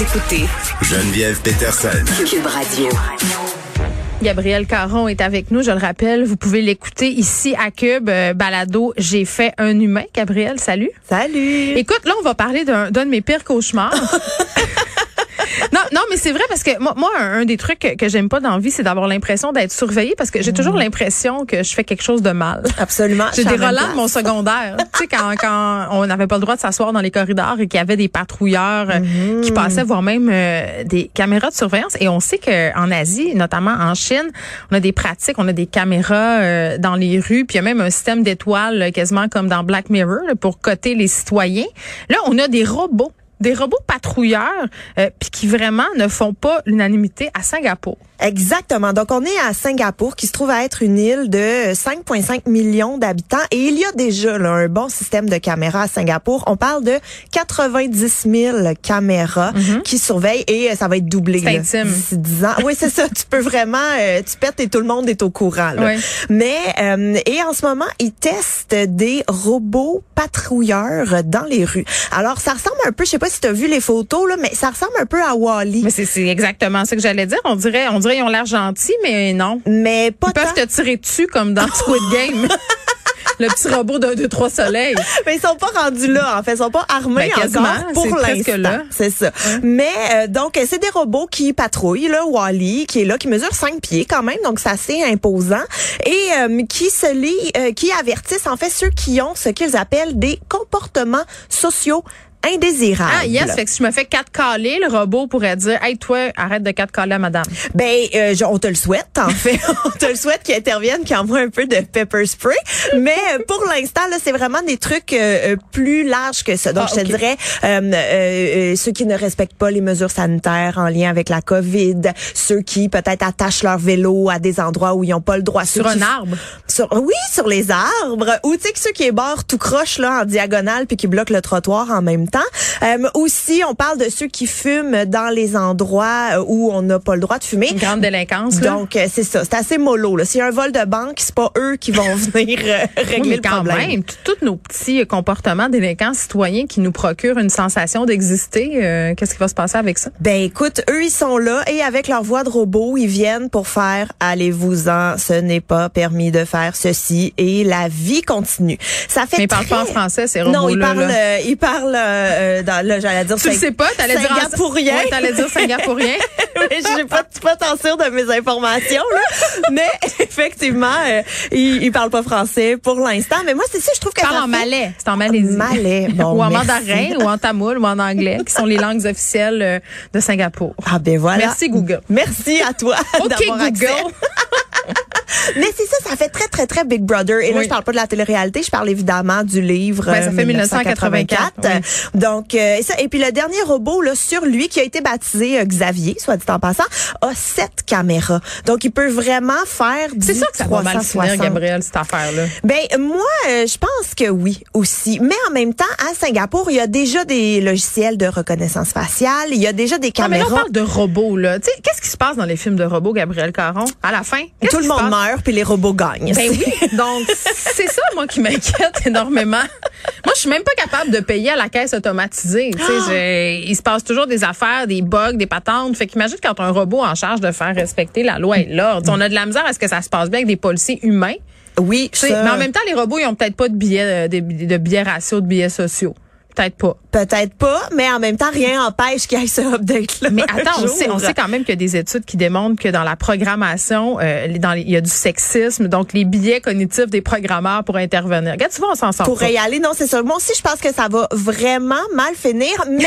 Vous écoutez Geneviève Peterson. Cube Radio. Gabriel Caron est avec nous, je le rappelle. Vous pouvez l'écouter ici à Cube. euh, balado, j'ai fait un humain. Gabriel, salut. Salut. Écoute, là, on va parler d'un d'un de mes pires cauchemars. non, non, mais c'est vrai parce que moi, moi, un, un des trucs que, que j'aime pas dans la vie, c'est d'avoir l'impression d'être surveillée parce que j'ai toujours l'impression que je fais quelque chose de mal. Absolument. J'ai des relents de mon secondaire. tu sais, quand, quand on n'avait pas le droit de s'asseoir dans les corridors et qu'il y avait des patrouilleurs euh, Mm-hmm. qui passaient, voire même euh, des caméras de surveillance. Et on sait qu'en Asie, notamment en Chine, on a des pratiques, on a des caméras euh, dans les rues, puis il y a même un système d'étoiles quasiment comme dans Black Mirror là, pour coter les citoyens. Là, on a des robots des robots patrouilleurs euh, puis qui vraiment ne font pas l'unanimité à Singapour. Exactement. Donc, on est à Singapour, qui se trouve à être une île de 5,5 millions d'habitants. Et il y a déjà là, un bon système de caméras à Singapour. On parle de 90 000 caméras qui surveillent et euh, ça va être doublé d'ici 10 ans. Oui, c'est ça. Tu peux vraiment, euh, tu pètes et tout le monde est au courant. Là. Ouais. Mais, euh, et en ce moment, ils testent des robots patrouilleurs dans les rues. Alors, ça ressemble un peu, je sais pas si tu as vu les photos, là, mais ça ressemble un peu à Wally. Mais c'est exactement ça que j'allais dire. On dirait, on dirait ils ont l'air gentils, mais non. Mais pas Ils peuvent tant. te tirer dessus comme dans Squid Game. Le petit robot de deux, trois soleils. Mais ils sont pas rendus là, en fait. Ils sont pas armés Ben, encore pour l'instant. C'est ça. Mais euh, donc, euh, c'est des robots qui patrouillent, là, Wally, qui est là, qui mesure 5 pieds quand même, donc c'est assez imposant, et euh, qui se lit, euh, qui avertissent en fait ceux qui ont ce qu'ils appellent des comportements sociaux indésirables. Ah, yes. Fait que si je me fais quatre caler, le robot pourrait dire, hey, toi, arrête de quatre caler à madame. Ben, euh, je- on te le souhaite, en fait. on te le souhaite qu'il intervienne, qu'il envoie un peu de pepper spray. Mais euh, pour l'instant, là, c'est vraiment des trucs euh, euh, plus larges que ça. Donc, Ah, je te dirais, euh, euh, ceux qui ne respectent pas les mesures sanitaires en lien avec la COVID, ceux qui peut-être attachent leur vélo à des endroits où ils n'ont pas le droit. Sur ceux un qui- arbre? Sur, oui, sur les arbres. Ou tu sais que ceux qui est barrent tout croche là en diagonale puis qui bloquent le trottoir en même temps. Euh, aussi, on parle de ceux qui fument dans les endroits euh, où on n'a pas le droit de fumer. Une grande délinquance, là. Donc, euh, c'est ça. C'est assez mollo. Là. S'il y a un vol de banque, c'est pas eux qui vont venir euh, Oui, régler mais le quand problème. même, tous nos petits comportements délinquants citoyens qui nous procurent une sensation d'exister, euh, qu'est-ce qui va se passer avec ça? Ben écoute, eux ils sont là et avec leur voix de robot, ils viennent pour faire allez-vous-en, ce n'est pas permis de faire ceci et la vie continue. Ça fait Mais ils parlent pas en français, ces Non, ils parlent ils parlent euh, dans là, j'allais dire Tu le sais pas, t'allais dire en- Singapourien. Ouais, t'allais dire singapourien. Je suis pas, pas tant sûre de mes informations, là. mais effectivement, euh, ils, ils parlent pas français pour l'instant. Mais moi, c'est ça, je trouve que Parle en fait- malais. C'est en Malaisie. Malais. Bon, ou en merci. mandarin, ou en tamoul, ou en anglais, qui sont les langues officielles euh, de Singapour. Ah ben voilà. Merci, Google. Merci à toi OK. Google. Mais c'est ça, ça fait très très très Big Brother. Et là, Oui. je parle pas de la télé-réalité, je parle évidemment du livre. Ben, ça euh, fait 1984, oui. Donc euh, et ça et puis le dernier robot là sur lui qui a été baptisé euh, Xavier, soit dit en passant, a sept caméras. Donc il peut vraiment faire C'est sûr que ça va mal finir, 360. Gabriel, cette affaire-là. Ben moi, euh, je pense que oui aussi. Mais en même temps, à Singapour, il y a déjà des logiciels de reconnaissance faciale. Il y a déjà des Ah, mais là, caméras. on parle de robots, là. Tu sais, qu'est-ce qui se passe dans les films de robots, Gabriel Caron? À la fin? Tout le monde puis les robots gagnent. Ben oui. Donc, c'est ça, moi, qui m'inquiète énormément. Moi, je suis même pas capable de payer à la caisse automatisée. Tu sais, Ah! il se passe toujours des affaires, des bugs, des patentes. Fait qu'imagine quand un robot en charge de faire respecter la loi et l'ordre. Tu sais, On a de la misère à ce que ça se passe bien avec des policiers humains? Oui, ça- Mais en même temps, les robots, ils ont peut-être pas de billets, euh, de, de billets ratios, de billets sociaux. Peut-être pas. Peut-être pas, mais en même temps, rien n'empêche qu'il y ait ce update-là. Mais attends, on sait, on sait, quand même qu'il y a des études qui démontrent que dans la programmation, euh, dans les, il y a du sexisme, donc les billets cognitifs des programmeurs pour intervenir. Regarde, tu vois, on s'en sort. Pour y aller, non, c'est ça. Moi aussi, je pense que ça va vraiment mal finir, mais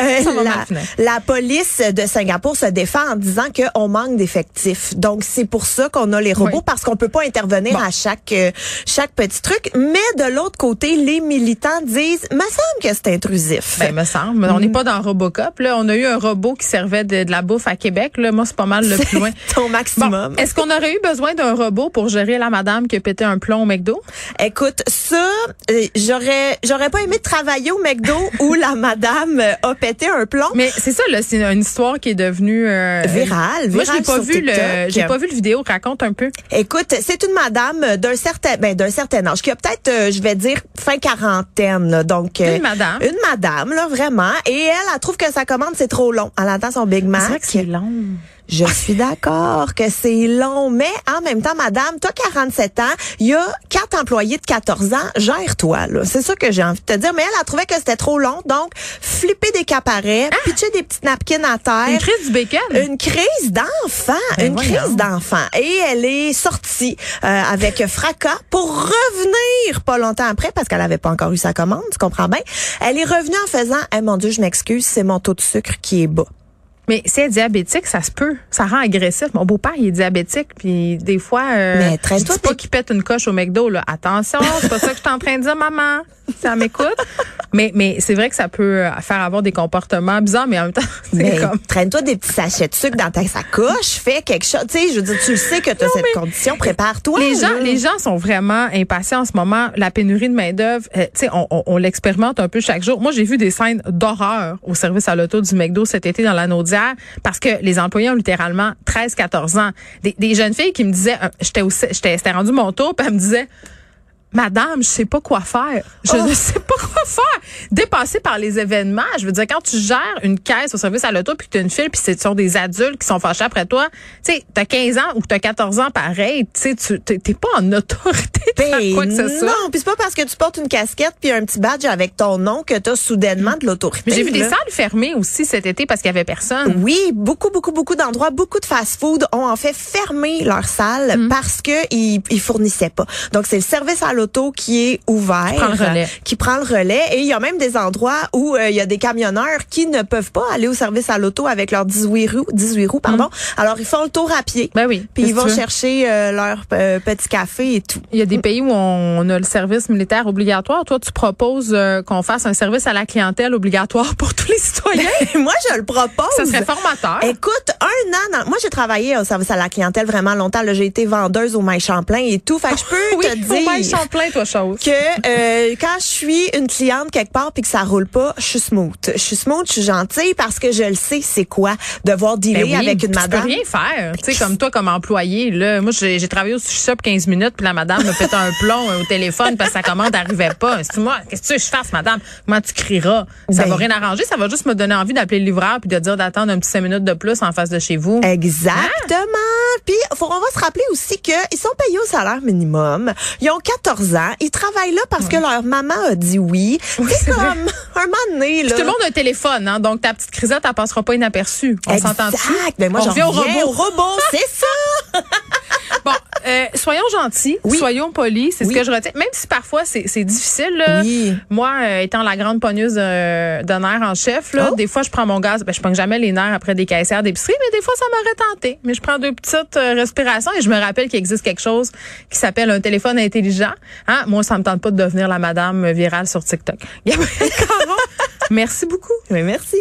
euh, la, la, police de Singapour se défend en disant qu'on manque d'effectifs. Donc, c'est pour ça qu'on a les robots, parce qu'on peut pas intervenir à chaque euh, chaque petit truc. Mais de l'autre côté, les militants disent, me semble que c'est intrusif. Ben, me semble. On n'est pas dans Robocop. Là. On a eu un robot qui servait de, la bouffe à Québec. Là. Moi, c'est pas mal le plus loin. Ton maximum. Est-ce qu'on aurait eu besoin d'un robot pour gérer la madame qui a pété un plomb au McDo? Écoute, ça, euh, j'aurais, j'aurais pas aimé travailler au McDo où la madame a pété un plomb. Mais c'est ça, là, c'est une histoire qui est devenue euh, virale. Moi, je n'ai pas vu le, j'ai pas vu le vidéo. Raconte un peu. Écoute, c'est une madame d'un certain, ben d'un certain âge qui a peut-être, euh, je vais dire, fin quarantaine. Là, donc une madame. Une madame, là, vraiment. Et elle, elle trouve que sa commande c'est trop long. Elle attend son Big Mac. C'est vrai que c'est long. Je suis d'accord que c'est long, mais en même temps, madame, toi 47 ans, il y a quatre employés de 14 ans, gère-toi là. C'est ça que j'ai envie de te dire, mais elle a trouvé que c'était trop long, donc flipper des caparets, ah! pitcher des petites napkins à terre. Une crise du bacon. Une crise d'enfant, ben une crise d'enfant et elle est sortie euh, avec fracas pour revenir pas longtemps après parce qu'elle avait pas encore eu sa commande, tu comprends bien. Elle est revenue en faisant "Eh mon dieu, je m'excuse, c'est mon taux de sucre qui est bas." Mais si elle est diabétique, ça se peut. Ça rend agressif. Mon beau-père, il est diabétique, puis des fois, euh, mais je dis pas qu'il pète une coche au McDo. Là. Attention, c'est pas ça que je suis en train de dire, maman. Ça m'écoute. mais mais c'est vrai que ça peut euh, faire avoir des comportements bizarres, mais en même temps, c'est comme... Traîne-toi des petits sachets de sucre dans ta sacoche, fais quelque chose. Tu sais, je veux dire, tu le sais que tu as cette condition, prépare-toi. Les gens, les gens sont vraiment impatients en ce moment. La pénurie de main d'œuvre, euh, tu sais, on, on, on l'expérimente un peu chaque jour. Moi, j'ai vu des scènes d'horreur au service à l'auto du McDo cet été dans la Naudière parce que les employés ont littéralement 13, 14 ans. Des, des jeunes filles qui me disaient, euh, j'étais j'étais, c'était rendu mon tour, puis elles me disaient, Madame, je sais pas quoi faire. Je oh. ne sais pas quoi faire. Dépassé par les événements. Je veux dire, quand tu gères une caisse au service à l'auto puis que tu as une file puis c'est sur des adultes qui sont fâchés après toi, tu sais, t'as 15 ans ou t'as 14 ans pareil, tu sais, tu t'es pas en autorité de faire ben quoi que ce soit. Non, puis c'est pas parce que tu portes une casquette puis un petit badge avec ton nom que tu as soudainement de l'autorité. J'ai vu des salles fermées aussi cet été parce qu'il y avait personne. Oui, beaucoup, beaucoup, beaucoup d'endroits, beaucoup de fast-food ont en fait fermé leurs salles mm. parce que ils, ils fournissaient pas. Donc c'est le service à l'auto qui est ouvert, qui prend le relais. Qui prend le relais. Et il y a même des endroits où euh, il y a des camionneurs qui ne peuvent pas aller au service à l'auto avec leurs 18 roues, 18 roues pardon. Mm. Alors ils font le tour à pied. Ben oui. Puis ils vont chercher euh, leur euh, petit café et tout. Il y a des pays où on a le service militaire obligatoire. Toi, tu proposes qu'on fasse un service à la clientèle obligatoire pour tous les citoyens? moi, je le propose. Ça serait formateur. Écoute, un an. Dans... Moi, j'ai travaillé au service à la clientèle vraiment longtemps. J'ai été vendeuse au Maï Champlain et tout. Fait que je peux oui, te dire. Chose. Que euh, quand je suis une cliente quelque part puis que ça roule pas, je suis smooth. Je suis smooth, je suis gentille parce que je le sais c'est quoi devoir dealer ben avec une madame. Tu peux rien faire. Tu sais comme toi comme employé là, moi j'ai travaillé au sushi shop 15 minutes puis la madame me pète un plomb au téléphone parce que sa commande n'arrivait pas. C'est moi, qu'est-ce que tu veux que je fasse madame? Comment tu crieras? Ça ben, va rien arranger, ça va juste me donner envie d'appeler le livreur puis de dire d'attendre un petit 5 minutes de plus en face de chez vous. Exactement. Puis on va se rappeler aussi qu'ils sont payés au salaire minimum. Ils ont 14 ans, ils travaillent là parce que leur maman a dit oui. c'est comme un moment donné. Là. tout le monde a un téléphone, hein, donc ta petite crisette, elle passera pas inaperçue. On s'entend dessus. Ben moi, on au robot. Au robot, c'est ça. euh, soyons gentils, soyons polis, c'est ce que je retiens. Même si parfois c'est difficile. Là. Moi, euh, étant la grande pogneuse euh, de nerfs en chef, là, oh. des fois je prends mon gaz. Ben, je prends jamais les nerfs après des caissières d'épicerie, mais des fois ça m'aurait tenté. Mais je prends deux petites respirations et je me rappelle qu'il existe quelque chose qui s'appelle un téléphone intelligent. Hein? Moi, ça me tente pas de devenir la madame virale sur TikTok. merci beaucoup. merci.